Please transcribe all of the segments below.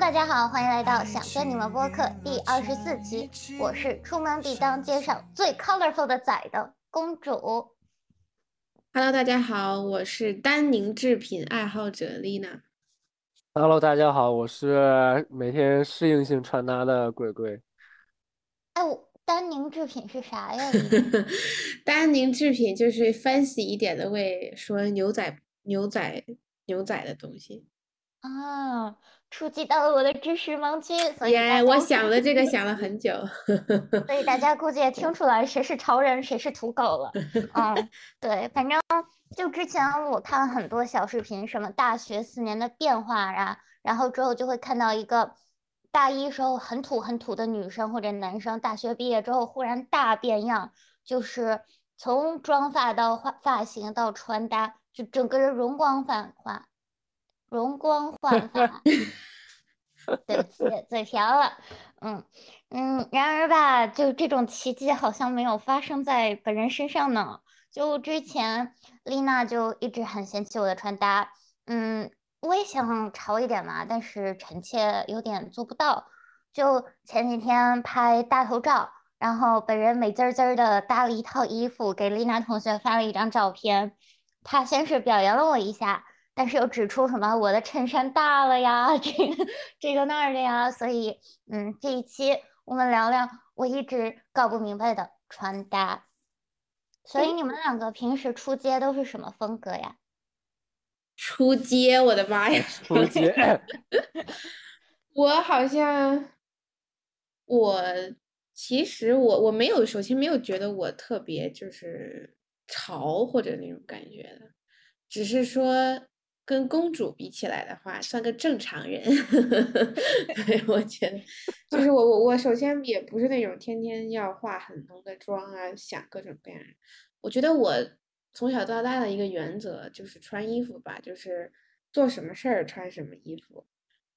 Hello，大家好，欢迎来到想跟你们播客第二十四期。我是出门必当街上最 colorful 的仔的公主。Hello，大家好，我是丹宁制品爱好者丽娜。Hello，大家好，我是每天适应性穿搭的鬼鬼。哎，我丹宁制品是啥呀？丹宁制品就是 fancy 一点的为说牛仔牛仔牛仔的东西。啊，触及到了我的知识盲区，所以我想了这个 想了很久，所以大家估计也听出来谁是潮人谁是土狗了。嗯，对，反正就之前我看了很多小视频，什么大学四年的变化啊，然后之后就会看到一个大一时候很土很土的女生或者男生，大学毕业之后忽然大变样，就是从妆发到发发型到穿搭，就整个人容光焕发。容光焕 发，对不起，嘴瓢了。嗯嗯，然而吧，就这种奇迹好像没有发生在本人身上呢。就之前丽娜就一直很嫌弃我的穿搭，嗯，我也想潮一点嘛，但是臣妾有点做不到。就前几天拍大头照，然后本人美滋滋的搭了一套衣服给丽娜同学发了一张照片，她先是表扬了我一下。但是又指出什么我的衬衫大了呀，这个这个那儿的呀，所以嗯，这一期我们聊聊我一直搞不明白的穿搭。所以你们两个平时出街都是什么风格呀？出街，我的妈呀！出街，我好像我其实我我没有，首先没有觉得我特别就是潮或者那种感觉的，只是说。跟公主比起来的话，算个正常人。对，我觉得，就是我我我首先也不是那种天天要化很浓的妆啊，想各种各样。我觉得我从小到大的一个原则就是穿衣服吧，就是做什么事儿穿什么衣服。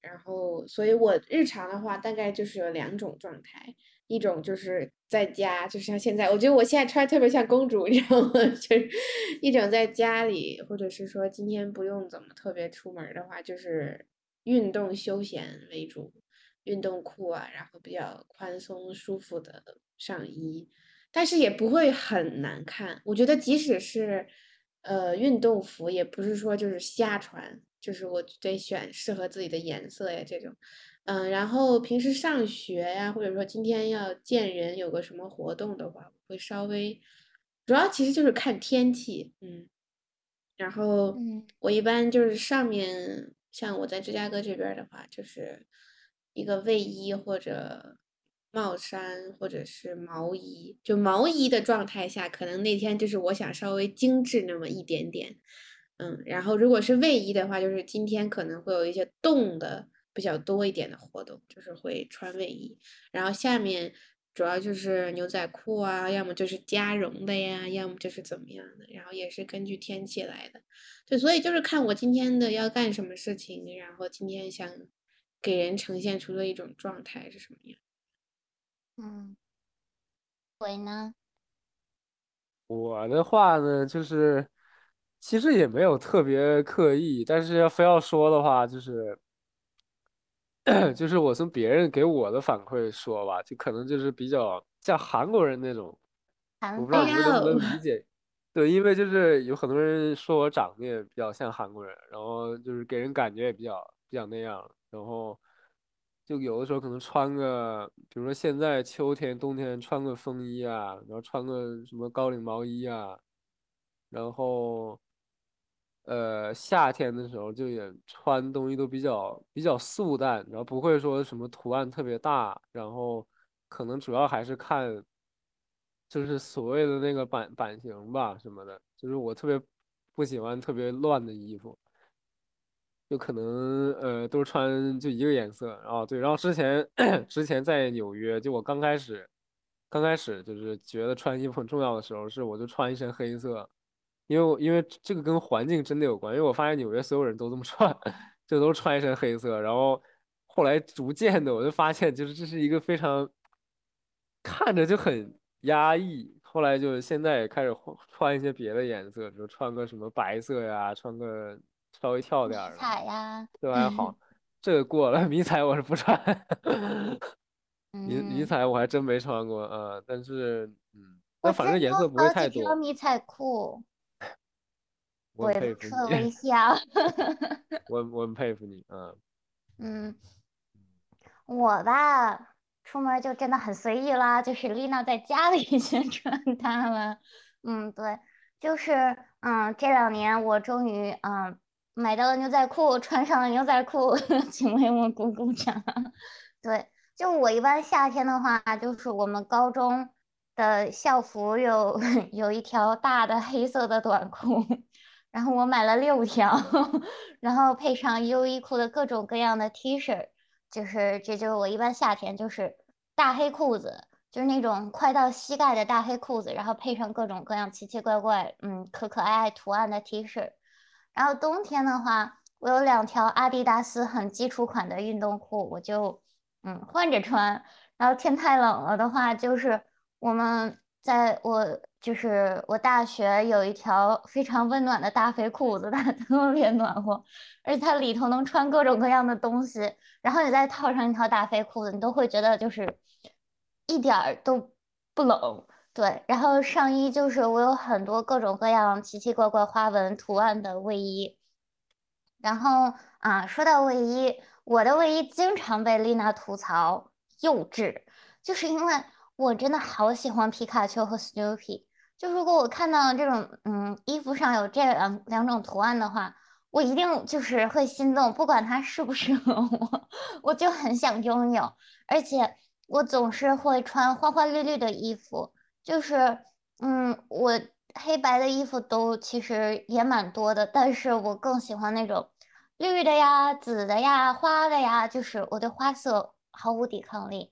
然后，所以我日常的话大概就是有两种状态。一种就是在家，就像现在，我觉得我现在穿特别像公主，你知道吗？就是一种在家里，或者是说今天不用怎么特别出门的话，就是运动休闲为主，运动裤啊，然后比较宽松舒服的上衣，但是也不会很难看。我觉得即使是呃运动服，也不是说就是瞎穿，就是我得选适合自己的颜色呀这种。嗯，然后平时上学呀，或者说今天要见人，有个什么活动的话，会稍微，主要其实就是看天气，嗯，然后我一般就是上面像我在芝加哥这边的话，就是一个卫衣或者帽衫或者是毛衣，就毛衣的状态下，可能那天就是我想稍微精致那么一点点，嗯，然后如果是卫衣的话，就是今天可能会有一些冻的。比较多一点的活动就是会穿卫衣，然后下面主要就是牛仔裤啊，要么就是加绒的呀，要么就是怎么样的，然后也是根据天气来的。对，所以就是看我今天的要干什么事情，然后今天想给人呈现出的一种状态是什么样。嗯，我呢？我的话呢，就是其实也没有特别刻意，但是要非要说的话，就是。就是我从别人给我的反馈说吧，就可能就是比较像韩国人那种，我不知道你们能不能理解。对，因为就是有很多人说我长得也比较像韩国人，然后就是给人感觉也比较比较那样，然后就有的时候可能穿个，比如说现在秋天、冬天穿个风衣啊，然后穿个什么高领毛衣啊，然后。呃，夏天的时候就也穿东西都比较比较素淡，然后不会说什么图案特别大，然后可能主要还是看，就是所谓的那个版版型吧什么的，就是我特别不喜欢特别乱的衣服，就可能呃都穿就一个颜色啊，对，然后之前 之前在纽约，就我刚开始刚开始就是觉得穿衣服很重要的时候，是我就穿一身黑色。因为我因为这个跟环境真的有关，因为我发现纽约所有人都这么穿，就都穿一身黑色。然后后来逐渐的，我就发现就是这是一个非常看着就很压抑。后来就现在也开始穿一些别的颜色，比如穿个什么白色呀，穿个稍微跳点儿彩呀，都还好。这个过了，迷彩我是不穿。迷迷嗯，彩我还真没穿过啊，但是嗯，但反正颜色不会太多。条迷彩裤，我很鬼佩服你，露出了微笑。我我很佩服你啊。嗯，我吧，出门就真的很随意啦，就是丽娜在家里先 穿搭了。嗯，对，就是嗯，这两年我终于嗯买到了牛仔裤，穿上了牛仔裤，请为我鼓鼓掌。对，就我一般夏天的话，就是我们高中的校服有有一条大的黑色的短裤，然后我买了六条，然后配上优衣库的各种各样的 T 恤。就是这就是我一般夏天就是大黑裤子，就是那种快到膝盖的大黑裤子，然后配上各种各样奇奇怪怪、嗯可可爱爱图案的 T 恤。然后冬天的话，我有两条阿迪达斯很基础款的运动裤，我就嗯换着穿。然后天太冷了的话，就是我们在我就是我大学有一条非常温暖的大肥裤子，它特别暖和，而且它里头能穿各种各样的东西。然后你再套上一条大肥裤子，你都会觉得就是一点儿都不冷。对，然后上衣就是我有很多各种各样奇奇怪怪花纹图案的卫衣。然后啊，说到卫衣，我的卫衣经常被丽娜吐槽幼稚，就是因为我真的好喜欢皮卡丘和 Snoopy。就如果我看到这种嗯衣服上有这两两种图案的话，我一定就是会心动，不管它适不适合我，我就很想拥有。而且我总是会穿花花绿绿的衣服，就是嗯，我黑白的衣服都其实也蛮多的，但是我更喜欢那种绿的呀、紫的呀、花的呀，就是我对花色毫无抵抗力。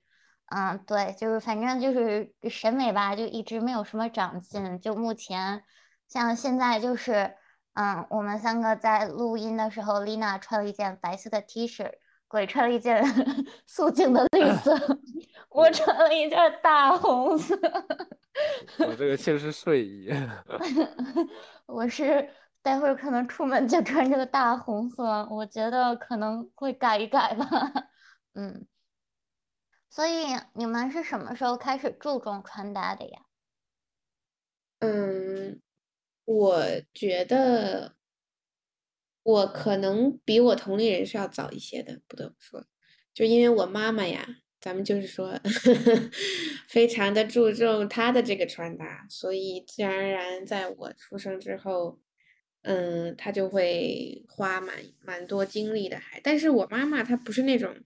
嗯，对，就是反正就是审美吧，就一直没有什么长进。就目前，像现在就是，嗯，我们三个在录音的时候，丽娜穿了一件白色的 T 恤，鬼穿了一件 素净的绿色，我穿了一件大红色。我这个其实是睡衣。我是待会儿可能出门就穿这个大红色，我觉得可能会改一改吧。嗯。所以你们是什么时候开始注重穿搭的呀？嗯，我觉得我可能比我同龄人是要早一些的，不得不说，就因为我妈妈呀，咱们就是说 非常的注重她的这个穿搭，所以自然而然在我出生之后，嗯，她就会花蛮蛮多精力的，还，但是我妈妈她不是那种。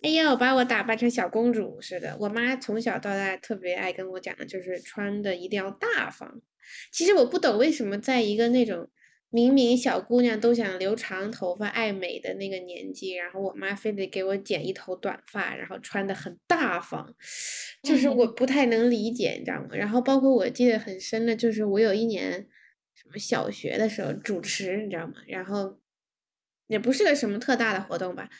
哎呀，我把我打扮成小公主似的。我妈从小到大特别爱跟我讲的就是穿的一定要大方。其实我不懂为什么在一个那种明明小姑娘都想留长头发、爱美的那个年纪，然后我妈非得给我剪一头短发，然后穿的很大方，就是我不太能理解，你知道吗？然后包括我记得很深的就是我有一年什么小学的时候主持，你知道吗？然后也不是个什么特大的活动吧。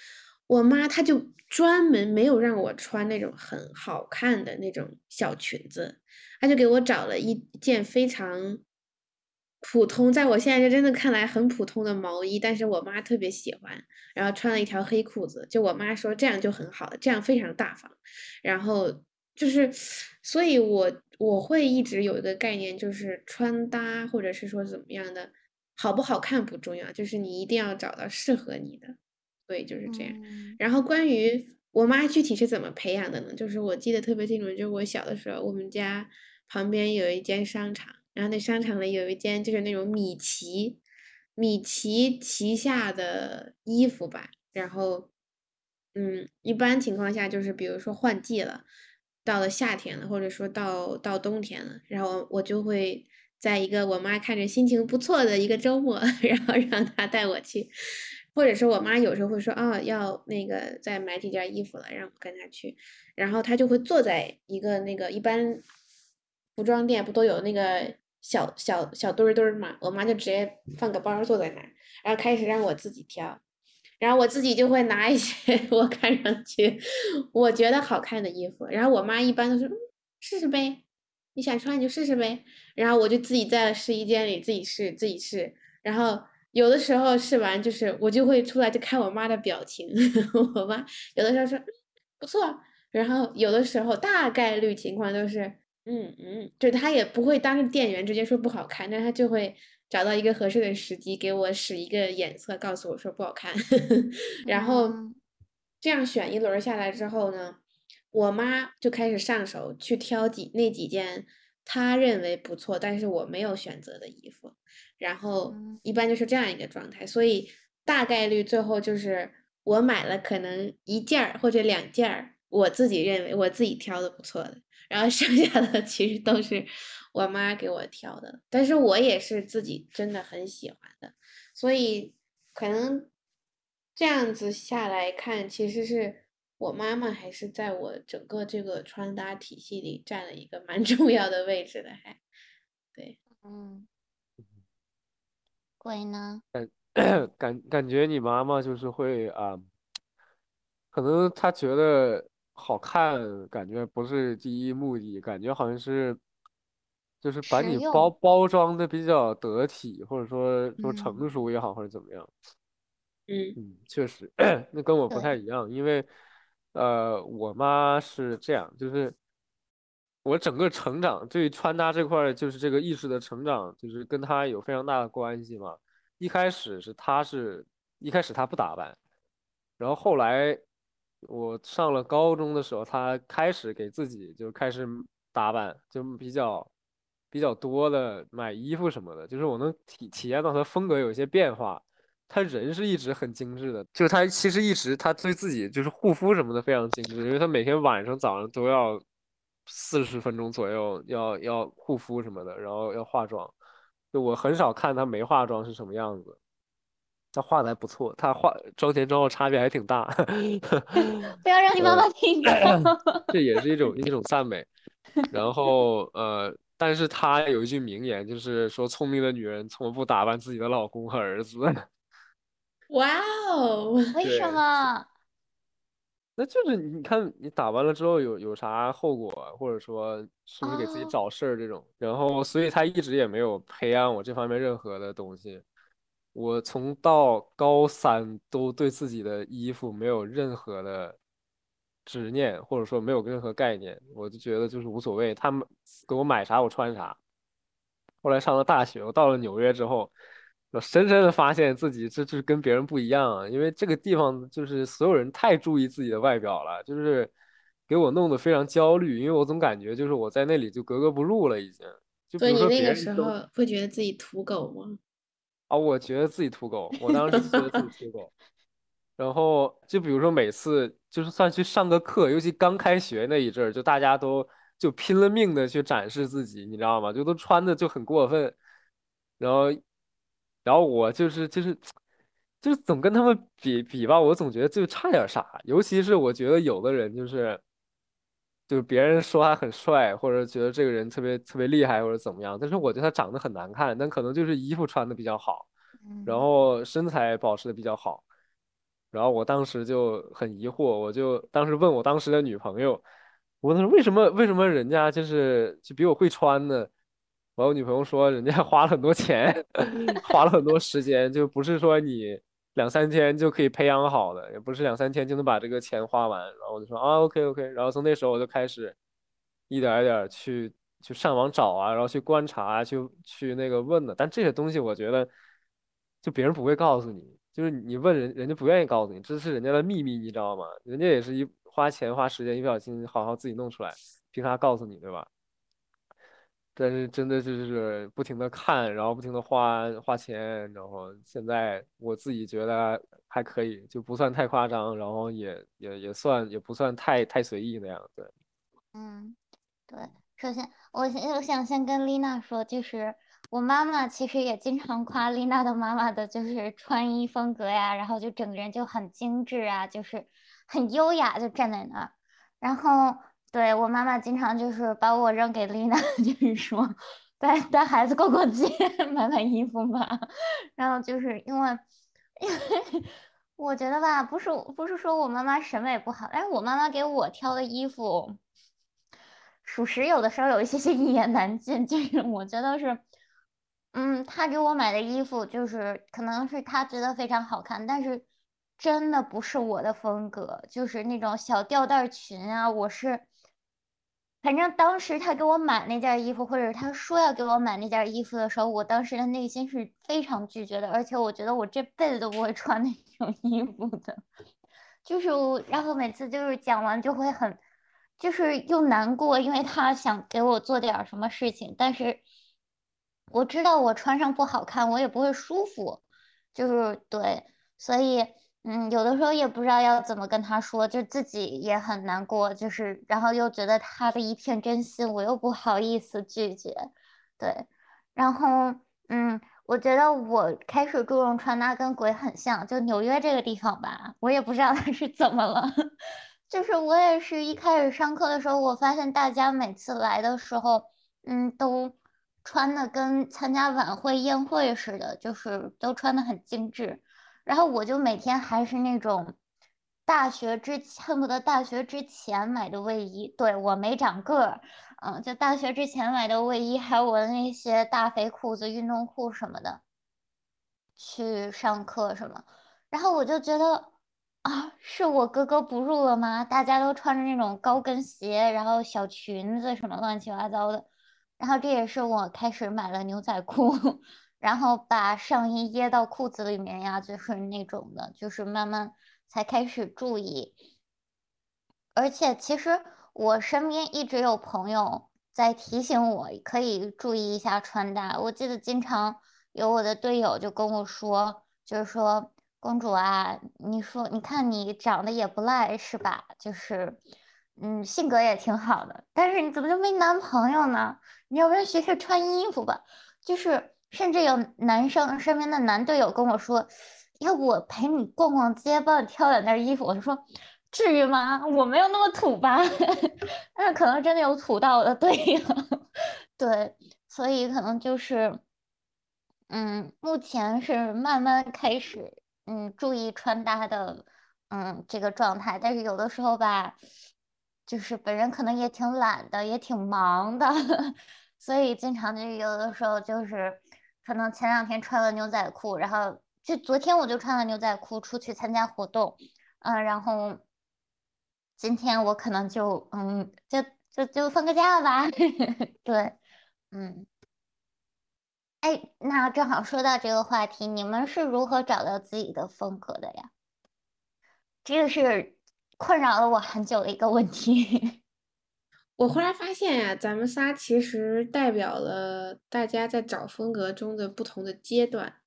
我妈她就专门没有让我穿那种很好看的那种小裙子，她就给我找了一件非常普通，在我现在就真的看来很普通的毛衣，但是我妈特别喜欢，然后穿了一条黑裤子，就我妈说这样就很好了，这样非常大方，然后就是，所以我我会一直有一个概念，就是穿搭或者是说怎么样的好不好看不重要，就是你一定要找到适合你的。对，就是这样。然后关于我妈具体是怎么培养的呢？就是我记得特别清楚，就是我小的时候，我们家旁边有一间商场，然后那商场里有一间就是那种米奇，米奇旗下的衣服吧。然后，嗯，一般情况下就是比如说换季了，到了夏天了，或者说到到冬天了，然后我就会在一个我妈看着心情不错的一个周末，然后让她带我去。或者是我妈有时候会说啊，要那个再买几件衣服了，让我跟她去，然后她就会坐在一个那个一般服装店不都有那个小小小堆堆嘛，我妈就直接放个包坐在那儿，然后开始让我自己挑，然后我自己就会拿一些 我看上去我觉得好看的衣服，然后我妈一般都是试试呗，你想穿你就试试呗，然后我就自己在试衣间里自己试自己试，然后。有的时候试完就是我就会出来就看我妈的表情，我妈有的时候说不错，然后有的时候大概率情况都是嗯嗯，就她也不会当着店员直接说不好看，但她就会找到一个合适的时机给我使一个眼色，告诉我说不好看，然后这样选一轮下来之后呢，我妈就开始上手去挑几那几件她认为不错，但是我没有选择的衣服。然后一般就是这样一个状态，所以大概率最后就是我买了可能一件儿或者两件儿，我自己认为我自己挑的不错的，然后剩下的 其实都是我妈给我挑的，但是我也是自己真的很喜欢的，所以可能这样子下来看，其实是我妈妈还是在我整个这个穿搭体系里占了一个蛮 重要的位置的，还对，嗯。鬼呢？感感感觉你妈妈就是会啊，可能她觉得好看，感觉不是第一目的，感觉好像是，就是把你包包装的比较得体，或者说说成熟也好，或者怎么样。嗯嗯，确实，那跟我不太一样，因为呃，我妈是这样，就是。我整个成长对穿搭这块，就是这个意识的成长，就是跟他有非常大的关系嘛。一开始是他是一开始他不打扮，然后后来我上了高中的时候，他开始给自己就开始打扮，就比较比较多的买衣服什么的，就是我能体体验到他风格有一些变化。他人是一直很精致的，就是他其实一直他对自己就是护肤什么的非常精致，因为他每天晚上早上都要。四十分钟左右要要护肤什么的，然后要化妆。就我很少看她没化妆是什么样子。她画的还不错，她化妆前妆后差别还挺大。不要让你妈妈听到。这也是一种一种赞美。然后呃，但是她有一句名言，就是说聪明的女人从不打扮自己的老公和儿子。哇哦！为什么？那就是你看，你打完了之后有有啥后果，或者说是不是给自己找事儿这种？然后，所以他一直也没有培养我这方面任何的东西。我从到高三都对自己的衣服没有任何的执念，或者说没有任何概念，我就觉得就是无所谓，他们给我买啥我穿啥。后来上了大学，我到了纽约之后。我深深的发现自己这就是跟别人不一样，因为这个地方就是所有人太注意自己的外表了，就是给我弄得非常焦虑，因为我总感觉就是我在那里就格格不入了，已经。所以你那个时候会觉得自己土狗吗？啊，我觉得自己土狗，我当时觉得自己土狗。然后就比如说每次就是算去上个课，尤其刚开学那一阵儿，就大家都就拼了命的去展示自己，你知道吗？就都穿的就很过分，然后。然后我就是就是就是总跟他们比比吧，我总觉得就差点啥。尤其是我觉得有的人就是，就是别人说他很帅，或者觉得这个人特别特别厉害，或者怎么样。但是我觉得他长得很难看，但可能就是衣服穿的比较好，然后身材保持的比较好。然后我当时就很疑惑，我就当时问我当时的女朋友，我问她为什么为什么人家就是就比我会穿呢？我女朋友说，人家 花了很多钱，花了很多时间，就不是说你两三天就可以培养好的，也不是两三天就能把这个钱花完。然后我就说啊，OK OK。然后从那时候我就开始一点一点去去上网找啊，然后去观察啊，去去那个问的。但这些东西我觉得，就别人不会告诉你，就是你问人，人家不愿意告诉你，这是人家的秘密，你知道吗？人家也是一花钱花时间，一不小心好好自己弄出来，凭啥告诉你，对吧？但是真的就是不停的看，然后不停的花花钱，然后现在我自己觉得还可以，就不算太夸张，然后也也也算也不算太太随意那样，对。嗯，对。首先，我先我想先跟丽娜说，就是我妈妈其实也经常夸丽娜的妈妈的，就是穿衣风格呀，然后就整个人就很精致啊，就是很优雅，就站在那儿，然后。对我妈妈经常就是把我扔给丽娜，就是说带带孩子逛逛街，买买衣服吧。然后就是因为，因 为我觉得吧，不是不是说我妈妈审美不好，但是我妈妈给我挑的衣服，属实有的时候有一些些一言难尽。就是我觉得是，嗯，她给我买的衣服就是可能是她觉得非常好看，但是真的不是我的风格，就是那种小吊带裙啊，我是。反正当时他给我买那件衣服，或者他说要给我买那件衣服的时候，我当时的内心是非常拒绝的，而且我觉得我这辈子都不会穿那种衣服的。就是我，然后每次就是讲完就会很，就是又难过，因为他想给我做点什么事情，但是我知道我穿上不好看，我也不会舒服，就是对，所以。嗯，有的时候也不知道要怎么跟他说，就自己也很难过，就是然后又觉得他的一片真心，我又不好意思拒绝，对，然后嗯，我觉得我开始注重穿搭跟鬼很像，就纽约这个地方吧，我也不知道他是怎么了，就是我也是一开始上课的时候，我发现大家每次来的时候，嗯，都穿的跟参加晚会宴会似的，就是都穿的很精致。然后我就每天还是那种大学之恨不得大学之前买的卫衣，对我没长个儿，嗯，就大学之前买的卫衣，还有我的那些大肥裤子、运动裤什么的，去上课什么。然后我就觉得啊，是我格格不入了吗？大家都穿着那种高跟鞋，然后小裙子什么乱七八糟的。然后这也是我开始买了牛仔裤。然后把上衣掖到裤子里面呀，就是那种的，就是慢慢才开始注意。而且其实我身边一直有朋友在提醒我，可以注意一下穿搭。我记得经常有我的队友就跟我说，就是说公主啊，你说你看你长得也不赖是吧？就是嗯，性格也挺好的，但是你怎么就没男朋友呢？你要不要学学穿衣服吧？就是。甚至有男生身边的男队友跟我说：“要不我陪你逛逛街，帮你挑两件衣服。”我就说：“至于吗？我没有那么土吧？” 但是可能真的有土到我的队友，对，所以可能就是，嗯，目前是慢慢开始，嗯，注意穿搭的，嗯，这个状态。但是有的时候吧，就是本人可能也挺懒的，也挺忙的，所以经常就有的时候就是。可能前两天穿了牛仔裤，然后就昨天我就穿了牛仔裤出去参加活动，嗯，然后今天我可能就嗯，就就就放个假吧，对，嗯，哎，那正好说到这个话题，你们是如何找到自己的风格的呀？这个是困扰了我很久的一个问题。我忽然发现呀，咱们仨其实代表了大家在找风格中的不同的阶段。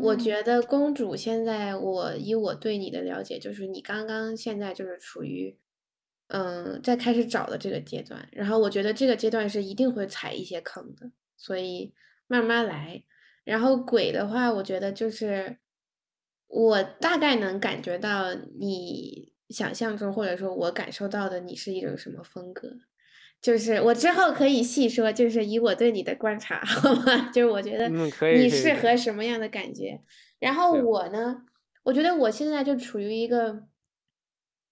我觉得公主现在，我以我对你的了解，就是你刚刚现在就是处于，嗯，在开始找的这个阶段。然后我觉得这个阶段是一定会踩一些坑的，所以慢慢来。然后鬼的话，我觉得就是我大概能感觉到你。想象中，或者说我感受到的，你是一种什么风格？就是我之后可以细说，就是以我对你的观察，好吗？就是我觉得你适合什么样的感觉。然后我呢，我觉得我现在就处于一个，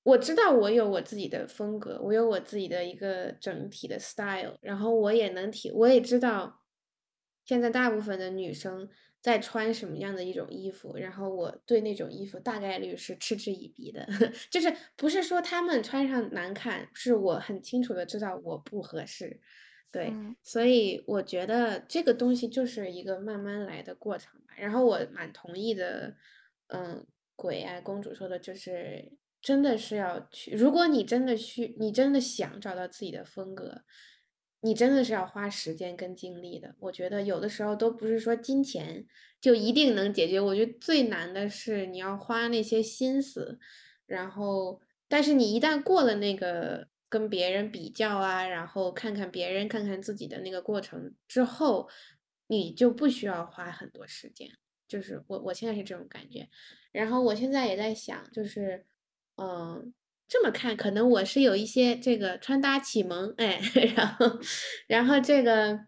我知道我有我自己的风格，我有我自己的一个整体的 style，然后我也能体，我也知道现在大部分的女生。在穿什么样的一种衣服，然后我对那种衣服大概率是嗤之以鼻的，就是不是说他们穿上难看，是我很清楚的知道我不合适，对，所以我觉得这个东西就是一个慢慢来的过程吧。然后我蛮同意的，嗯，鬼啊公主说的就是真的是要去，如果你真的去，你真的想找到自己的风格。你真的是要花时间跟精力的，我觉得有的时候都不是说金钱就一定能解决。我觉得最难的是你要花那些心思，然后，但是你一旦过了那个跟别人比较啊，然后看看别人，看看自己的那个过程之后，你就不需要花很多时间。就是我我现在是这种感觉，然后我现在也在想，就是，嗯。这么看，可能我是有一些这个穿搭启蒙，哎，然后，然后这个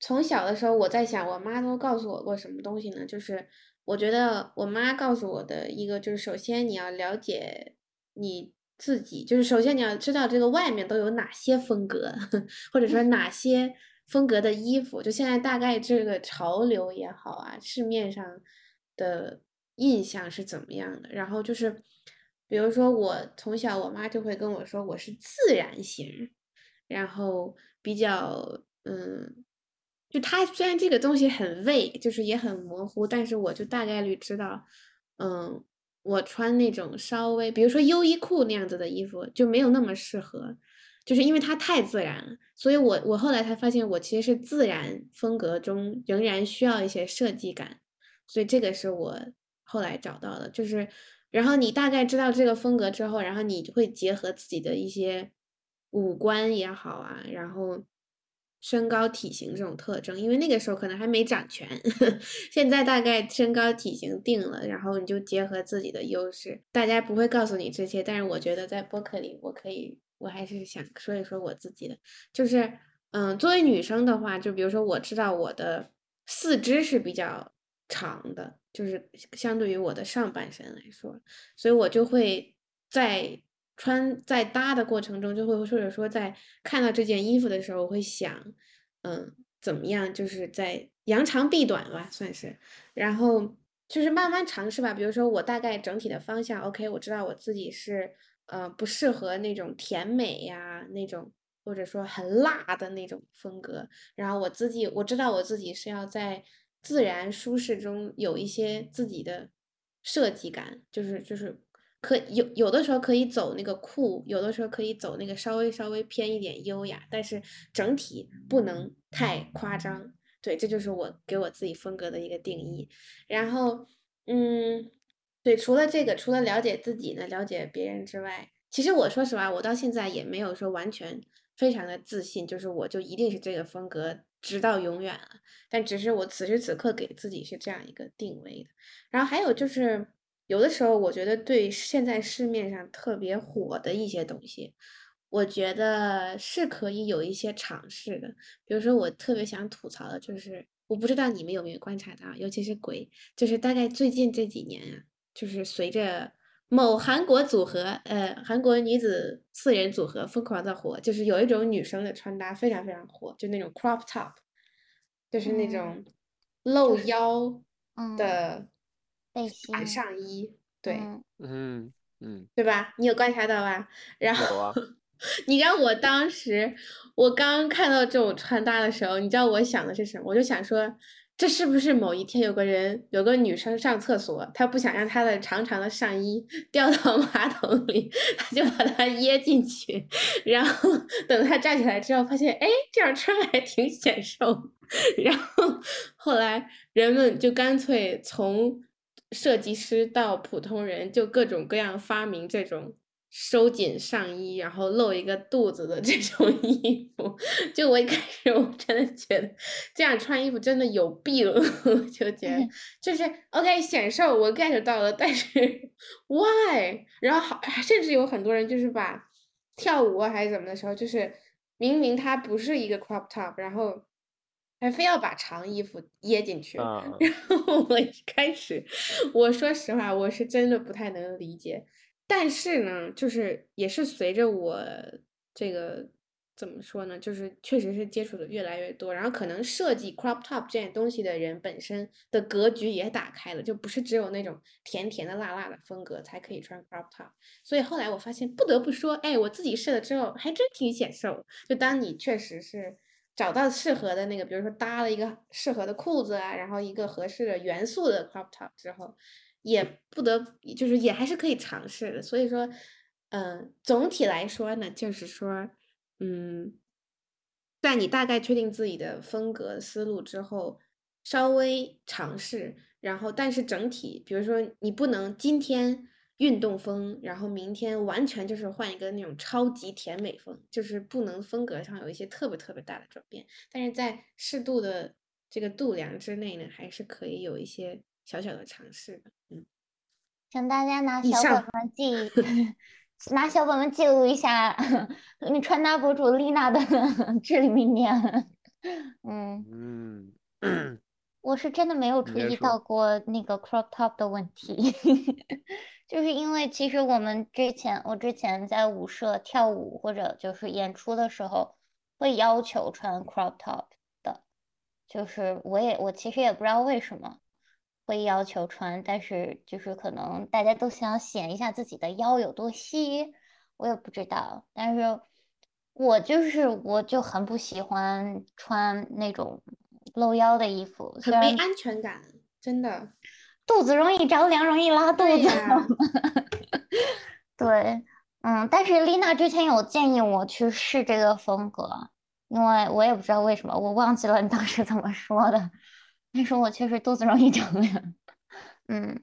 从小的时候，我在想，我妈都告诉我过什么东西呢？就是我觉得我妈告诉我的一个，就是首先你要了解你自己，就是首先你要知道这个外面都有哪些风格，或者说哪些风格的衣服，就现在大概这个潮流也好啊，市面上的印象是怎么样的？然后就是，比如说我从小我妈就会跟我说我是自然型，然后比较嗯，就她虽然这个东西很畏，就是也很模糊，但是我就大概率知道，嗯，我穿那种稍微，比如说优衣库那样子的衣服就没有那么适合。就是因为它太自然了，所以我我后来才发现，我其实是自然风格中仍然需要一些设计感，所以这个是我后来找到的。就是，然后你大概知道这个风格之后，然后你就会结合自己的一些五官也好啊，然后身高体型这种特征，因为那个时候可能还没长全，现在大概身高体型定了，然后你就结合自己的优势，大家不会告诉你这些，但是我觉得在播客里我可以。我还是想说一说我自己的，就是，嗯，作为女生的话，就比如说我知道我的四肢是比较长的，就是相对于我的上半身来说，所以我就会在穿在搭的过程中，就会或者说在看到这件衣服的时候，我会想，嗯，怎么样，就是在扬长避短吧，算是，然后就是慢慢尝试吧，比如说我大概整体的方向，OK，我知道我自己是。呃，不适合那种甜美呀，那种或者说很辣的那种风格。然后我自己我知道我自己是要在自然舒适中有一些自己的设计感，就是就是可有有的时候可以走那个酷，有的时候可以走那个稍微稍微偏一点优雅，但是整体不能太夸张。对，这就是我给我自己风格的一个定义。然后，嗯。对，除了这个，除了了解自己呢，了解别人之外，其实我说实话，我到现在也没有说完全非常的自信，就是我就一定是这个风格，直到永远了。但只是我此时此刻给自己是这样一个定位的。然后还有就是，有的时候我觉得对现在市面上特别火的一些东西，我觉得是可以有一些尝试的。比如说，我特别想吐槽的就是，我不知道你们有没有观察到，尤其是鬼，就是大概最近这几年啊。就是随着某韩国组合，呃，韩国女子四人组合疯狂的火，就是有一种女生的穿搭非常非常火，就那种 crop top，就是那种露腰的背心上衣，对，嗯嗯，对吧？你有观察到吧？然后 你知道我当时我刚看到这种穿搭的时候，你知道我想的是什么？我就想说。这是不是某一天有个人有个女生上厕所，她不想让她的长长的上衣 掉到马桶里，她就把它掖进去，然后等她站起来之后，发现哎这样穿还挺显瘦，然后后来人们就干脆从设计师到普通人，就各种各样发明这种。收紧上衣，然后露一个肚子的 这种衣服，就我一开始我真的觉得这样穿衣服真的有病，就觉得就是 OK 显瘦我 get 到了，但是 why？然后好，甚至有很多人就是把跳舞还是怎么的时候，就是明明它不是一个 crop top，然后还非要把长衣服掖进去，然后我一开始我说实话，我是真的不太能理解。但是呢，就是也是随着我这个怎么说呢，就是确实是接触的越来越多，然后可能设计 crop top 这件东西的人本身的格局也打开了，就不是只有那种甜甜的辣辣的风格才可以穿 crop top。所以后来我发现，不得不说，哎，我自己试了之后还真挺显瘦。就当你确实是找到适合的那个，比如说搭了一个适合的裤子啊，然后一个合适的元素的 crop top 之后。也不得，就是也还是可以尝试的。所以说，嗯，总体来说呢，就是说，嗯，在你大概确定自己的风格思路之后，稍微尝试，然后但是整体，比如说你不能今天运动风，然后明天完全就是换一个那种超级甜美风，就是不能风格上有一些特别特别大的转变。但是在适度的这个度量之内呢，还是可以有一些。小小的尝试，嗯，请大家拿小本本记，拿小本本记录一下 你穿搭博主丽娜的 至理名言。嗯嗯，我是真的没有注意到过那个 crop top 的问题，就是因为其实我们之前，我之前在舞社跳舞或者就是演出的时候，会要求穿 crop top 的。就是我也我其实也不知道为什么会要求穿，但是就是可能大家都想显一下自己的腰有多细，我也不知道。但是我就是我就很不喜欢穿那种露腰的衣服，很没安全感，真的，肚子容易着凉，容易拉肚子。对，嗯，但是丽娜之前有建议我去试这个风格。因为我也不知道为什么，我忘记了你当时怎么说的。但是我确实肚子容易着凉。嗯，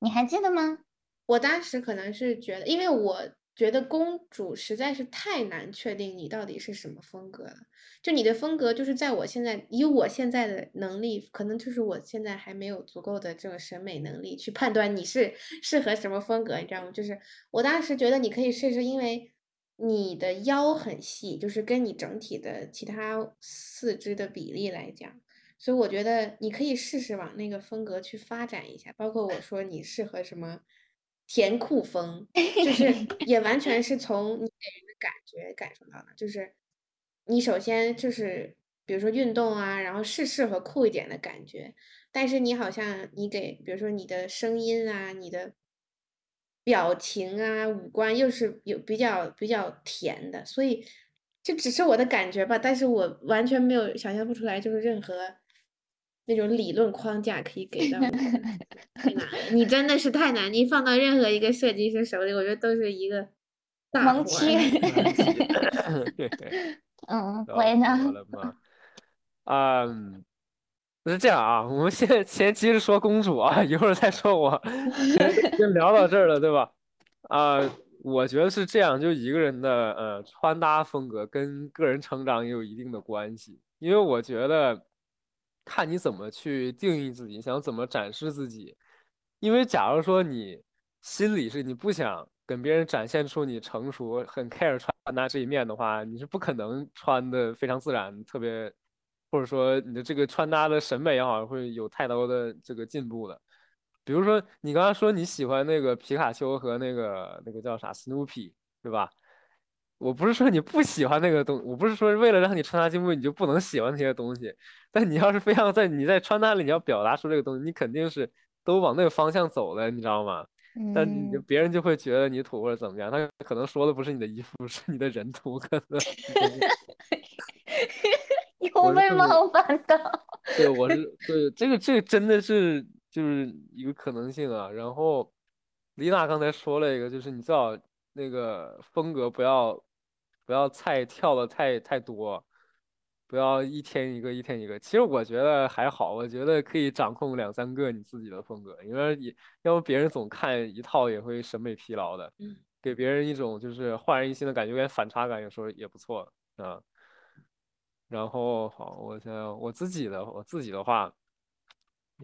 你还记得吗？我当时可能是觉得，因为我觉得公主实在是太难确定你到底是什么风格了。就你的风格，就是在我现在以我现在的能力，可能就是我现在还没有足够的这个审美能力去判断你是适合什么风格，你知道吗？就是我当时觉得你可以试试，因为。你的腰很细，就是跟你整体的其他四肢的比例来讲，所以我觉得你可以试试往那个风格去发展一下。包括我说你适合什么甜酷风，就是 也完全是从你给人的感觉感受到的。就是你首先就是比如说运动啊，然后是适合酷一点的感觉，但是你好像你给比如说你的声音啊，你的。表情啊，五官又是有比较比较甜的，所以就只是我的感觉吧。但是我完全没有想象不出来，就是任何那种理论框架可以给到太难了。你 真的是太难，你放到任何一个设计师手里，我觉得都是一个大盲区。对对，嗯，为呢？嗯。是这样啊，我们现在先接着说公主啊，一会儿再说我，先聊到这儿了，对吧？啊，我觉得是这样，就一个人的呃穿搭风格跟个人成长也有一定的关系，因为我觉得看你怎么去定义自己，想怎么展示自己。因为假如说你心里是你不想跟别人展现出你成熟、很 care 穿搭这一面的话，你是不可能穿的非常自然，特别。或者说你的这个穿搭的审美也好，会有太多的这个进步的。比如说你刚刚说你喜欢那个皮卡丘和那个那个叫啥 Snoopy，对吧？我不是说你不喜欢那个东，我不是说为了让你穿搭进步你就不能喜欢那些东西。但你要是非要在你在穿搭里你要表达出这个东西，你肯定是都往那个方向走的，你知道吗？但别人就会觉得你土或者怎么样，他可能说的不是你的衣服，是你的人土，可能。有被冒犯的，对，我是 对这个，这个真的是就是一个可能性啊。然后，丽娜刚才说了一个，就是你最好那个风格不要不要菜跳的太太多，不要一天一个一天一个。其实我觉得还好，我觉得可以掌控两三个你自己的风格，因为你要不别人总看一套也会审美疲劳的。嗯，给别人一种就是焕然一新的感觉，有点反差感，有时候也不错啊。然后好，我想我自己的我自己的话，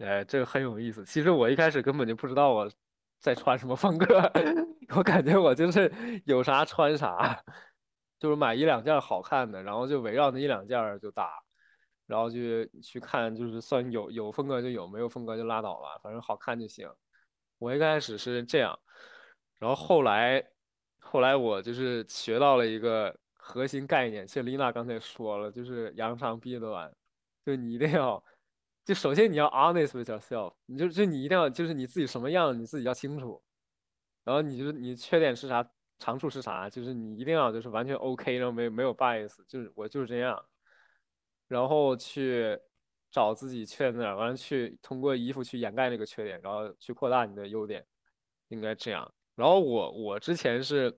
哎，这个很有意思。其实我一开始根本就不知道我在穿什么风格，我感觉我就是有啥穿啥，就是买一两件好看的，然后就围绕那一两件就搭，然后就去看，就是算有有风格就有，没有风格就拉倒吧，反正好看就行。我一开始是这样，然后后来后来我就是学到了一个。核心概念，其实丽娜刚才说了，就是扬长避短，就你一定要，就首先你要 honest with yourself，你就就你一定要就是你自己什么样，你自己要清楚，然后你就你缺点是啥，长处是啥，就是你一定要就是完全 OK，然后没没有 bias，就是我就是这样，然后去找自己缺点，完了去通过衣服去掩盖那个缺点，然后去扩大你的优点，应该这样。然后我我之前是。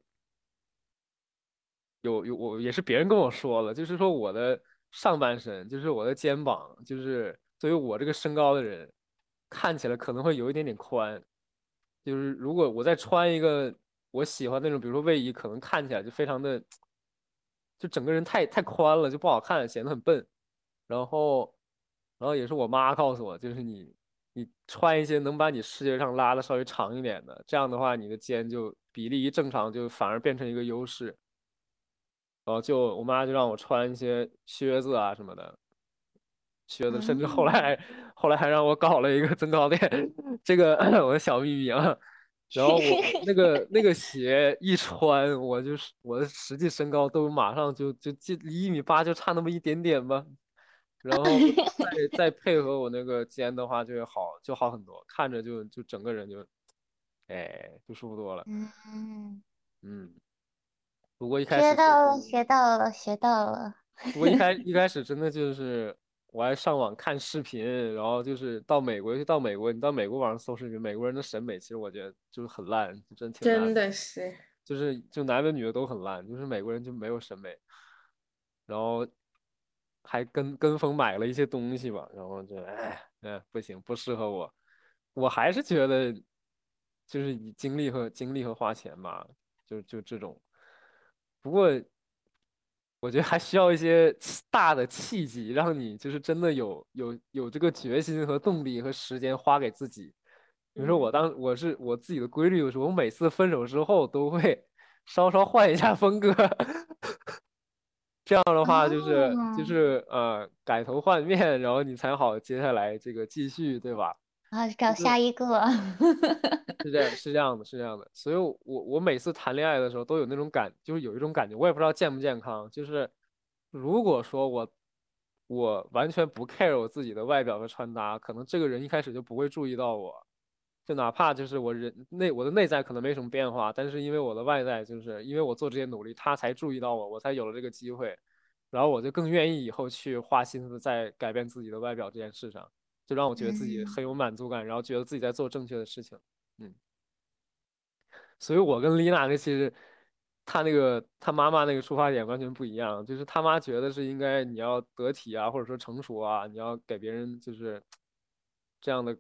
有有我也是别人跟我说了，就是说我的上半身，就是我的肩膀，就是作为我这个身高的人，看起来可能会有一点点宽。就是如果我再穿一个我喜欢那种，比如说卫衣，可能看起来就非常的，就整个人太太宽了，就不好看，显得很笨。然后，然后也是我妈告诉我，就是你你穿一些能把你视觉上拉的稍微长一点的，这样的话你的肩就比例一正常，就反而变成一个优势。然后就我妈就让我穿一些靴子啊什么的，靴子，甚至后来后来还让我搞了一个增高垫，这个 我的小秘密啊。然后我那个那个鞋一穿，我就是我的实际身高都马上就就就离一米八就差那么一点点吧。然后再 再配合我那个肩的话，就会好就好很多，看着就就整个人就，哎，就舒服多了。嗯，嗯，不过一开始学到了，学到了，学到了。不过一开一开始真的就是我还上网看视频，然后就是到美国，尤其到美国，你到美国网上搜视频，美国人的审美其实我觉得就是很烂，真挺烂真的是，就是就男的女的都很烂，就是美国人就没有审美，然后还跟跟风买了一些东西吧，然后就哎哎不行，不适合我，我还是觉得就是以精力和精力和花钱吧，就就这种，不过我觉得还需要一些大的契机，让你就是真的有有有这个决心和动力和时间花给自己。比如说我当我是我自己的规律就是，我每次分手之后都会稍稍换一下风格，这样的话就是就哦是呃改头换面，然后你才好接下来这个继续，对吧？啊，找下一个。是这样，是这样的，是这样的。所以我，我我每次谈恋爱的时候都有那种感，就是有一种感觉，我也不知道健不健康。就是如果说我我完全不 care 我自己的外表和穿搭，可能这个人一开始就不会注意到我。就哪怕就是我人内我的内在可能没什么变化，但是因为我的外在，就是因为我做这些努力，他才注意到我，我才有了这个机会，然后我就更愿意以后去花心思在改变自己的外表这件事上，就让我觉得自己嗯。很有满足感，然后觉得自己在做正确的事情。嗯，所以我跟丽娜那其实，她那个她妈妈那个出发点完全不一样，就是她妈觉得是应该你要得体啊，或者说成熟啊，你要给别人就是这样的，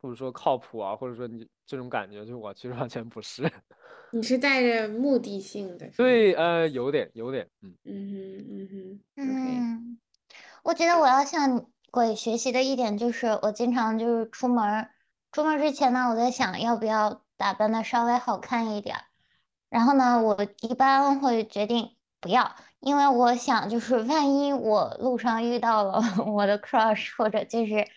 或者说靠谱啊，或者说你这种感觉，就我其实完全不是。你是带着目的性的，对，呃，有点有点，嗯。嗯哼嗯哼，OK，嗯，我觉得我要向鬼学习的一点就是，我经常就是出门，出门之前呢，我在想要不要打扮的稍微好看一点，然后呢，我一般会决定不要，因为我想就是万一我路上遇到了 我的 crush 或者就是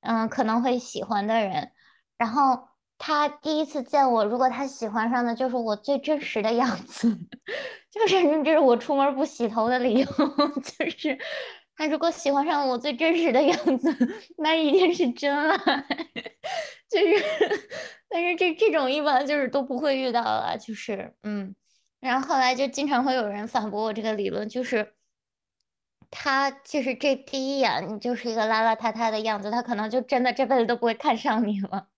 嗯可能会喜欢的人，然后他第一次见我，如果他喜欢上的就是我最真实的样子，就是这是我出门不洗头的理由，就是他如果喜欢上我最真实的样子，那一定是真爱，就是，但是这这种一般就是都不会遇到了，就是嗯，然后后来就经常会有人反驳我这个理论，就是。他就是这第一眼你就是一个邋邋遢遢的样子，他可能就真的这辈子都不会看上你了。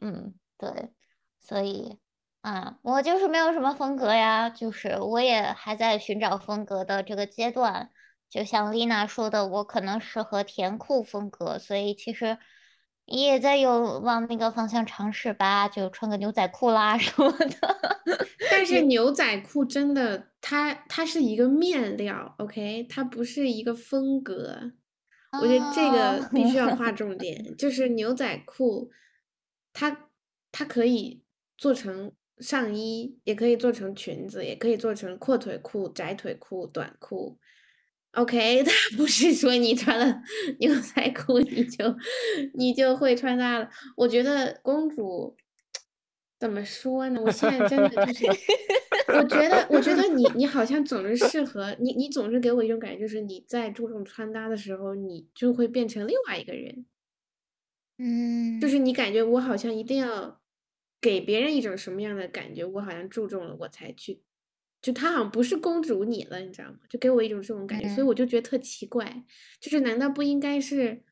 嗯，对，所以啊，我就是没有什么风格呀，就是我也还在寻找风格的这个阶段。就像丽娜说的，我可能适合甜酷风格，所以其实也在有往那个方向尝试吧，就穿个牛仔裤啦 什么的。但是牛仔裤真的，它它是一个面料，OK，它不是一个风格。我觉得这个必须要划 重点，就是牛仔裤，它它可以做成上衣，也可以做成裙子，也可以做成阔腿裤、窄腿裤、短裤。OK，它不是说你穿了 牛仔裤你就你就会穿搭了。我觉得公主怎么说呢？我现在真的就是，我觉得，我觉得你你好像总是适合你，你总是给我一种感觉，就是你在注重穿搭的时候，你就会变成另外一个人。嗯，就是你感觉我好像一定要给别人一种什么样的感觉，我好像注重了，我才去，就她好像不是公主你了，你知道吗？就给我一种这种感觉，所以嗯我就觉得特奇怪，就是难道不应该是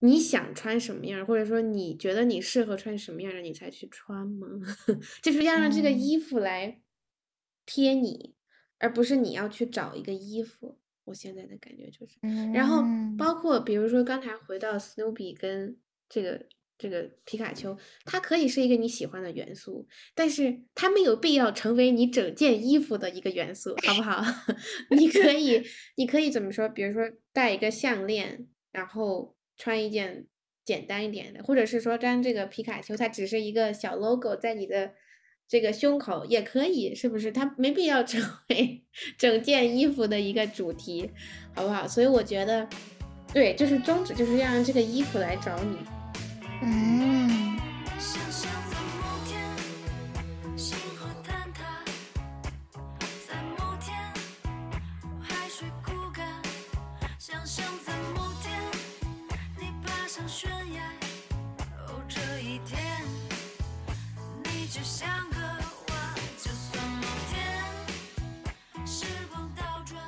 你想穿什么样儿，或者说你觉得你适合穿什么样的，你才去穿吗？就是要让这个嗯衣服来贴你，而不是你要去找一个衣服。我现在的感觉就是。然后嗯包括比如说刚才回到 Snoopy 跟这个这个皮卡丘，它可以是一个你喜欢的元素，但是它没有必要成为你整件衣服的一个元素，好不好？你可以 你可以怎么说？比如说戴一个项链，然后穿一件简单一点的，或者是说将这个皮卡丘它只是一个小 logo 在你的。这个胸口也可以，是不是？它没必要成 为整件衣服的一个主题，好不好？所以我觉得，对，就是宗旨就是要让这个衣服来找你。嗯。想象在某天，星河坍塌，在某天，海水枯干。想象在某天，像悬崖。哦，这一天，你就像个娃。就算某天时光倒转，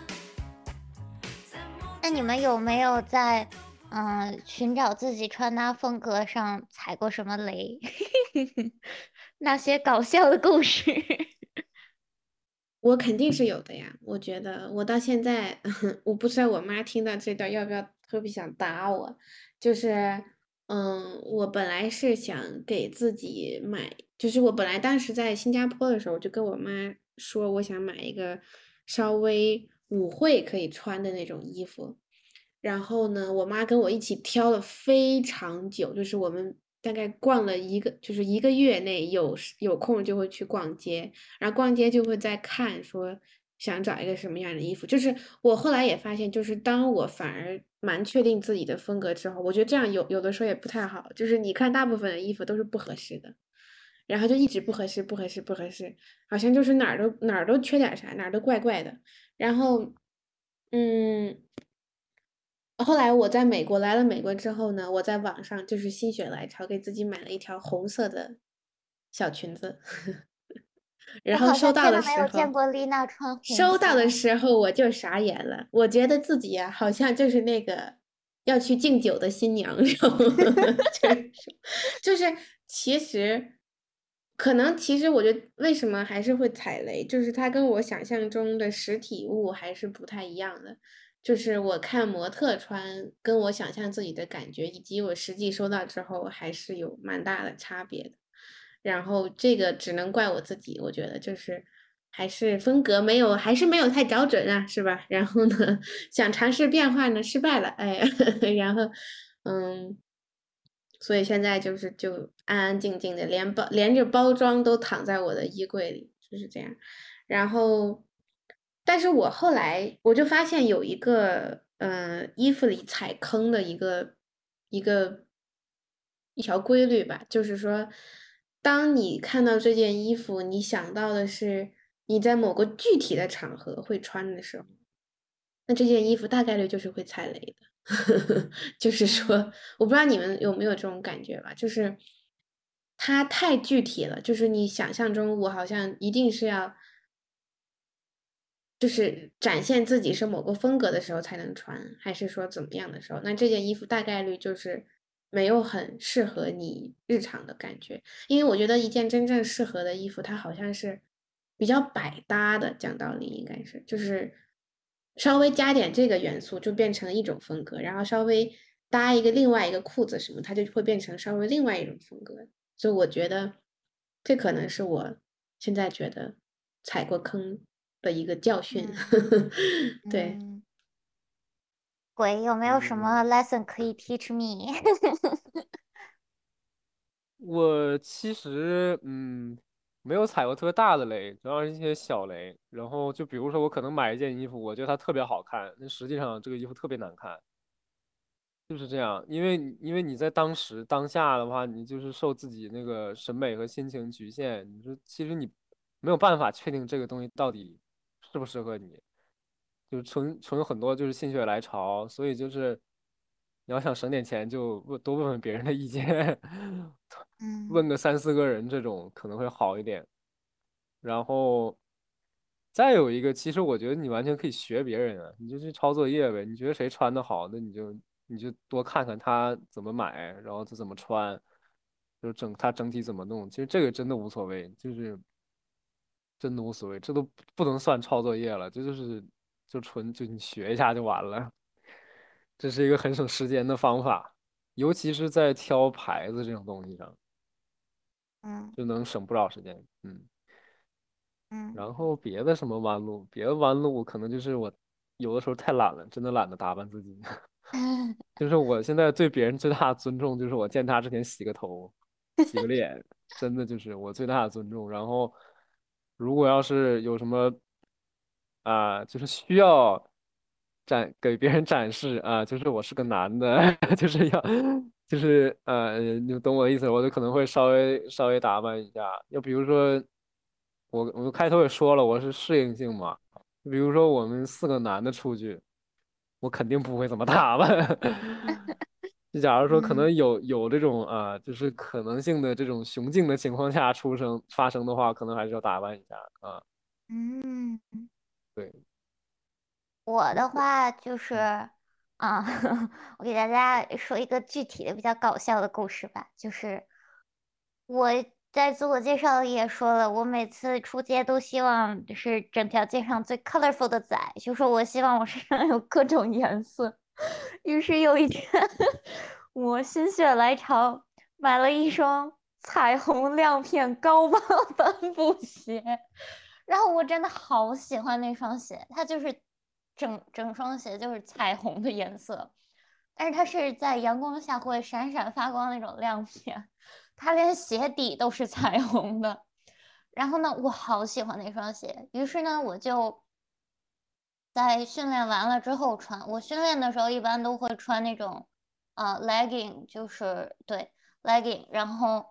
在某那你们有没有在嗯寻找自己穿搭风格上踩过什么雷？那些搞笑的故事。我肯定是有的呀，我觉得我到现在，我不知道我妈听到这段要不要特别想打我。就是，嗯，我本来是想给自己买，就是我本来当时在新加坡的时候，就跟我妈说，我想买一个稍微舞会可以穿的那种衣服。然后呢，我妈跟我一起挑了非常久，就是我们大概逛了一个，就是一个月内有有空就会去逛街，然后逛街就会在看说想找一个什么样的衣服。就是我后来也发现，就是当我反而蛮确定自己的风格之后，我觉得这样有有的时候也不太好。就是你看大部分的衣服都是不合适的，然后就一直不合适，不合适，不合适，好像就是哪儿都哪儿都缺点啥，哪儿都怪怪的。然后，嗯。后来我在美国来了美国之后呢，我在网上就是心血来潮给自己买了一条红色的小裙子，然后收到真的没有的时候，见过丽娜穿红收到的时候我就傻眼了，我觉得自己呀、好像就是那个要去敬酒的新娘？就是 就是其实可能其实我觉得为什么还是会踩雷，就是它跟我想象中的实体物还是不太一样的。就是我看模特穿，跟我想象自己的感觉，以及我实际收到之后，还是有蛮大的差别的。然后这个只能怪我自己，我觉得就是还是风格没有，还是没有太找准啊，是吧？然后呢，想尝试变化呢，失败了，哎，然后嗯，所以现在就是就安安静静的，连包连着包装都躺在我的衣柜里，就是这样。然后，但是我后来我就发现有一个，呃，衣服里踩坑的一个一个一条规律吧，就是说，当你看到这件衣服，你想到的是你在某个具体的场合会穿的时候，那这件衣服大概率就是会踩雷的。就是说，我不知道你们有没有这种感觉吧，就是它太具体了，就是你想象中我好像一定是要。就是展现自己是某个风格的时候才能穿，还是说怎么样的时候？那这件衣服大概率就是没有很适合你日常的感觉，因为我觉得一件真正适合的衣服，它好像是比较百搭的，讲道理应该是就是稍微加点这个元素就变成一种风格，然后稍微搭一个另外一个裤子什么，它就会变成稍微另外一种风格。所以我觉得这可能是我现在觉得踩过坑的一个教训。对，嗯，鬼有没有什么 lesson 可以 teach me？我其实嗯没有踩过特别大的雷，主要是一些小雷。然后就比如说我可能买一件衣服，我觉得它特别好看，那实际上这个衣服特别难看，就是这样。因为因为你在当时当下的话，你就是受自己那个审美和心情局限，你说其实你没有办法确定这个东西到底适不适合你，就是纯纯有很多就是心血来潮，所以就是你要想省点钱，就问多问问别人的意见，嗯问个三四个人这种可能会好一点。然后再有一个，其实我觉得你完全可以学别人啊，你就去抄作业呗。你觉得谁穿的好，那你就你就多看看他怎么买，然后他怎么穿，就整他整体怎么弄。其实这个真的无所谓，就是真的无所谓，这都不能算抄作业了，这就是就纯就你学一下就完了。这是一个很省时间的方法，尤其是在挑牌子这种东西上，嗯就能省不少时间。嗯。嗯然后别的什么弯路，别的弯路可能就是我有的时候太懒了，真的懒得打扮自己。就是我现在对别人最大的尊重，就是我见他之前洗个头、洗个脸，真的就是我最大的尊重。然后，如果要是有什么啊、就是需要展给别人展示啊、就是我是个男的，就是要就是呃，你懂我的意思，我就可能会稍微稍微打扮一下。要比如说，我我开头也说了，我是适应性嘛。比如说我们四个男的出去，我肯定不会怎么打扮，就假如说可嗯能有有这种啊、就是可能性的这种雄竞的情况下出生发生的话，可能还是要打扮一下啊。嗯，对，我的话就是啊，我给大家说一个具体的比较搞笑的故事吧，就是我在自我介绍里也说了，我每次出街都希望是整条街上最 colorful 的仔，就说我希望我身上有各种颜色。于是有一天，我心血来潮买了一双彩虹亮片高帮帆布鞋，然后我真的好喜欢那双鞋，它就是整整双鞋就是彩虹的颜色，但是它是在阳光下会闪闪发光那种亮片，它连鞋底都是彩虹的。然后呢，我好喜欢那双鞋，于是呢，我就在训练完了之后穿。我训练的时候一般都会穿那种呃 legging，就是对 legging。然后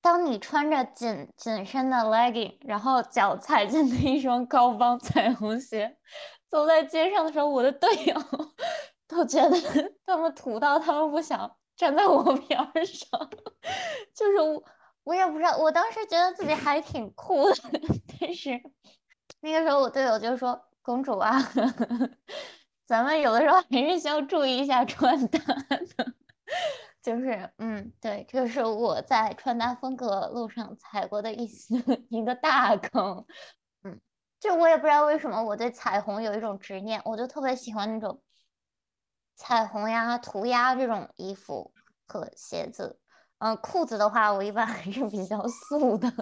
当你穿着紧紧身的 legging，然后脚踩进那一双高帮彩虹鞋，走在街上的时候，我的队友 都觉得他们土到他们不想站在我边上，就是我我也不知道，我当时觉得自己还挺酷的，但是那个时候我队友就说：“公主啊，咱们有的时候还是需要注意一下穿搭的。”就是，嗯，对，这是我在穿搭风格路上踩过的一些一个大坑。嗯，就我也不知道为什么我对彩虹有一种执念，我就特别喜欢那种彩虹呀、涂鸦这种衣服和鞋子。嗯，裤子的话，我一般还是比较素的，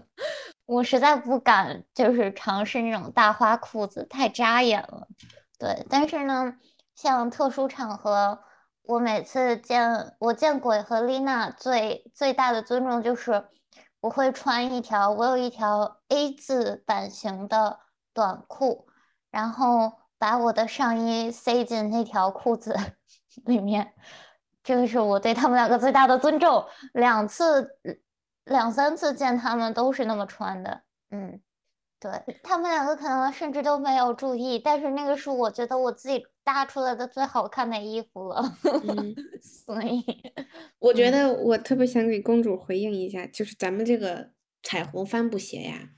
我实在不敢就是尝试那种大花裤子，太扎眼了。对，但是呢，像特殊场合，我每次见我见鬼和丽娜最最大的尊重就是，我会穿一条，我有一条 A 字版型的短裤，然后把我的上衣塞进那条裤子里面，这个是我对他们两个最大的尊重。两次、两三次见他们都是那么穿的，嗯。对，他们两个可能甚至都没有注意，但是那个是我觉得我自己搭出来的最好看的衣服了，嗯 所以，我觉嗯得我特别想给公主回应一下，就是咱们这个彩虹帆布鞋呀，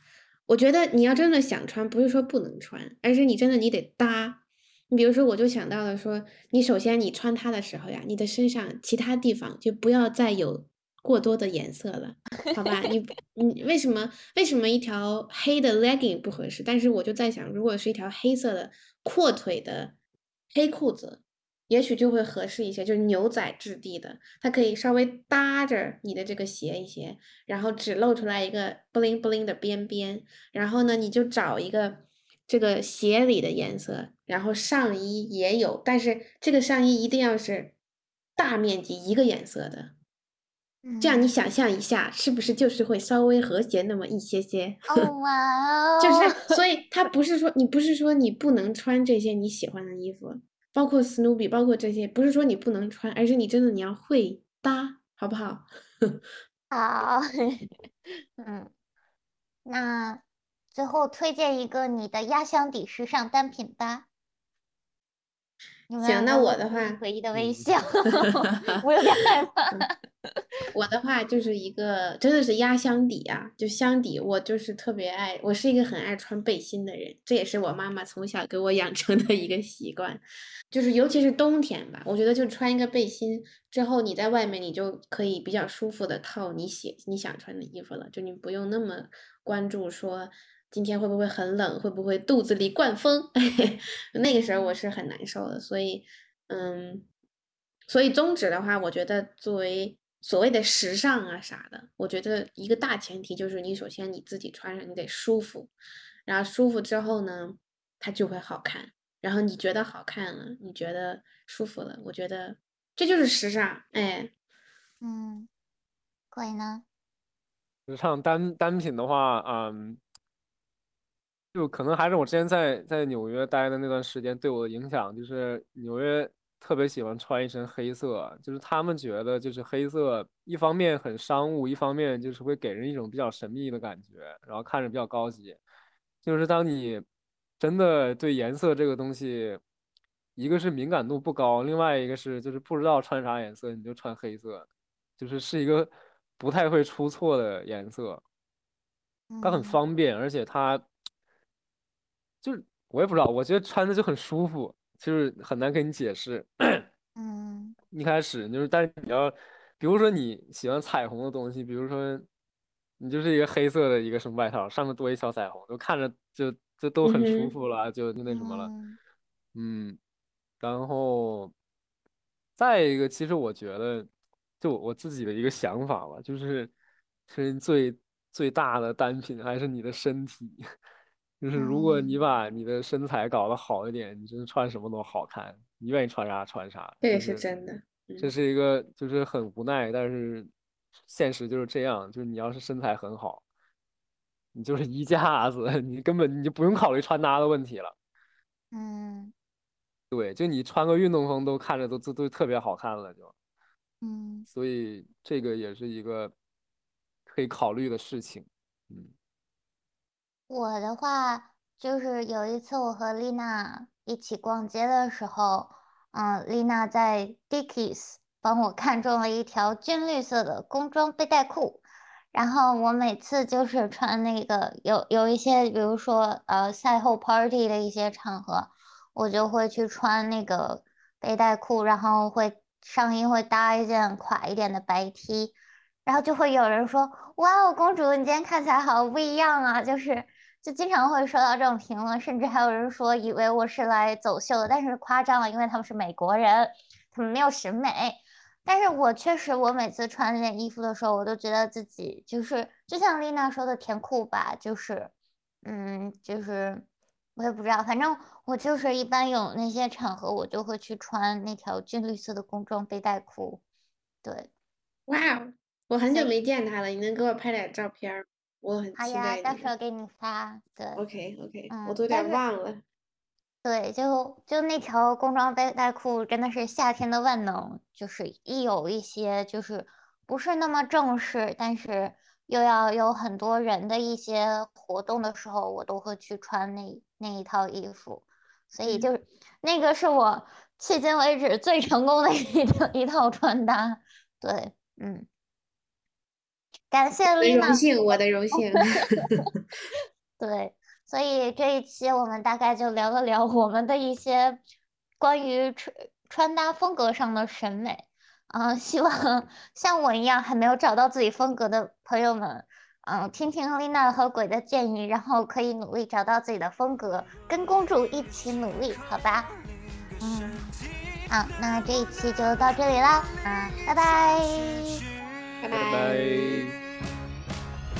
我觉得你要真的想穿，不是说不能穿，而是你真的你得搭。你比如说，我就想到了说，你首先你穿它的时候呀，你的身上其他地方就不要再有过多的颜色了，好吧？你你为什么为什么一条黑的 legging 不合适？但是我就在想，如果是一条黑色的阔腿的黑裤子，也许就会合适一些，就是牛仔质地的，它可以稍微搭着你的这个鞋一些，然后只露出来一个 bling bling 的边边，然后呢，你就找一个这个鞋里的颜色，然后上衣也有，但是这个上衣一定要是大面积一个颜色的，这样你嗯想象一下，是不是就是会稍微和谐那么一些些？哦哇哦，就是，所以他不是说你不是说你不能穿这些你喜欢的衣服，包括 Snoopy，包括这些，不是说你不能穿，而是你真的你要会搭，好不好？好，嗯，那最后推荐一个你的压箱底时尚单品吧。行那我的话回忆的微嗯笑，我有点害怕。我的话就是一个真的是压箱底啊，就箱底，我就是特别爱，我是一个很爱穿背心的人，这也是我妈妈从小给我养成的一个习惯，就是尤其是冬天吧，我觉得就穿一个背心之后，你在外面你就可以比较舒服的套你喜你想穿的衣服了，就你不用那么关注说今天会不会很冷，会不会肚子里灌风，那个时候我是很难受的，所以嗯。所以宗旨的话，我觉得作为所谓的时尚啊啥的，我觉得一个大前提就是你首先你自己穿上你得舒服，然后舒服之后呢，它就会好看。然后你觉得好看了，你觉得舒服了，我觉得这就是时尚。哎，嗯，鬼呢？时尚单单品的话，嗯，就可能还是我之前在在纽约待的那段时间对我的影响，就是纽约特别喜欢穿一身黑色，就是他们觉得就是黑色一方面很商务，一方面就是会给人一种比较神秘的感觉，然后看着比较高级。就是当你真的对颜色这个东西一个是敏感度不高，另外一个是就是不知道穿啥颜色你就穿黑色，就是是一个不太会出错的颜色，它很嗯方便，而且它就是我也不知道，我觉得穿着就很舒服，就是很难跟你解释。嗯。一开始就是，但是你要，比如说你喜欢彩虹的东西，比如说你就是一个黑色的一个什么外套，上面多一小彩虹，就看着就就都很舒服了，就就那什么了，嗯嗯，然后再一个，其实我觉得，就我自己的一个想法吧，就是其实最最大的单品还是你的身体，就是如果你嗯把你的身材搞得好一点，你真的穿什么都好看，你愿意穿啥穿啥，这也是真的。这嗯是一个就是很无奈，但是现实就是这样，就是你要是身材很好，你就是衣架子，你根本你就不用考虑穿搭的问题了。嗯对，就你穿个运动风都看着都都都特别好看了就，嗯所以这个也是一个可以考虑的事情。嗯我的话就是有一次我和丽娜一起逛街的时候，嗯，丽娜在 Dickies 帮我看中了一条军绿色的工装背带裤，然后我每次就是穿那个有有一些，比如说呃赛后 party 的一些场合，我就会去穿那个背带裤，然后会上衣会搭一件垮一点的白 T。然后就会有人说：“哇哦，公主，你今天看起来好不一样啊！”就是就经常会收到这种评论，甚至还有人说以为我是来走秀的，但是夸张了，因为他们是美国人，他们没有审美。但是我确实，我每次穿那件衣服的时候，我都觉得自己就是就像丽娜说的甜酷吧，就是嗯，就是我也不知道，反正我就是一般有那些场合，我就会去穿那条军绿色的工装背带裤，对。哇哦，我很久没见他了，你能给我拍点照片儿？我很期好呀，待。到时候给你发。对，OK OK，嗯我都有点忘了。对，就就那条工装背带裤真的是夏天的万能，就是一有一些就是不是那么正式，但是又要有很多人的一些活动的时候，我都会去穿那那一套衣服，所以嗯就是那个是我迄今为止最成功的一套一套穿搭。对，嗯，感谢我的丽娜。荣幸，我的荣幸。对，所以这一期我们大概就聊了聊我们的一些关于穿穿搭风格上的审美。嗯、希望像我一样还没有找到自己风格的朋友们，嗯、听听丽娜和鬼的建议，然后可以努力找到自己的风格，跟公主一起努力，好吧？嗯，好，那这一期就到这里啦，啊，拜拜。拜拜，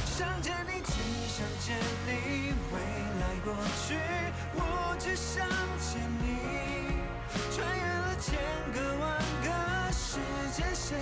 想见你，只想见你，未来过去，我只想见你，穿越了千个万个时间线。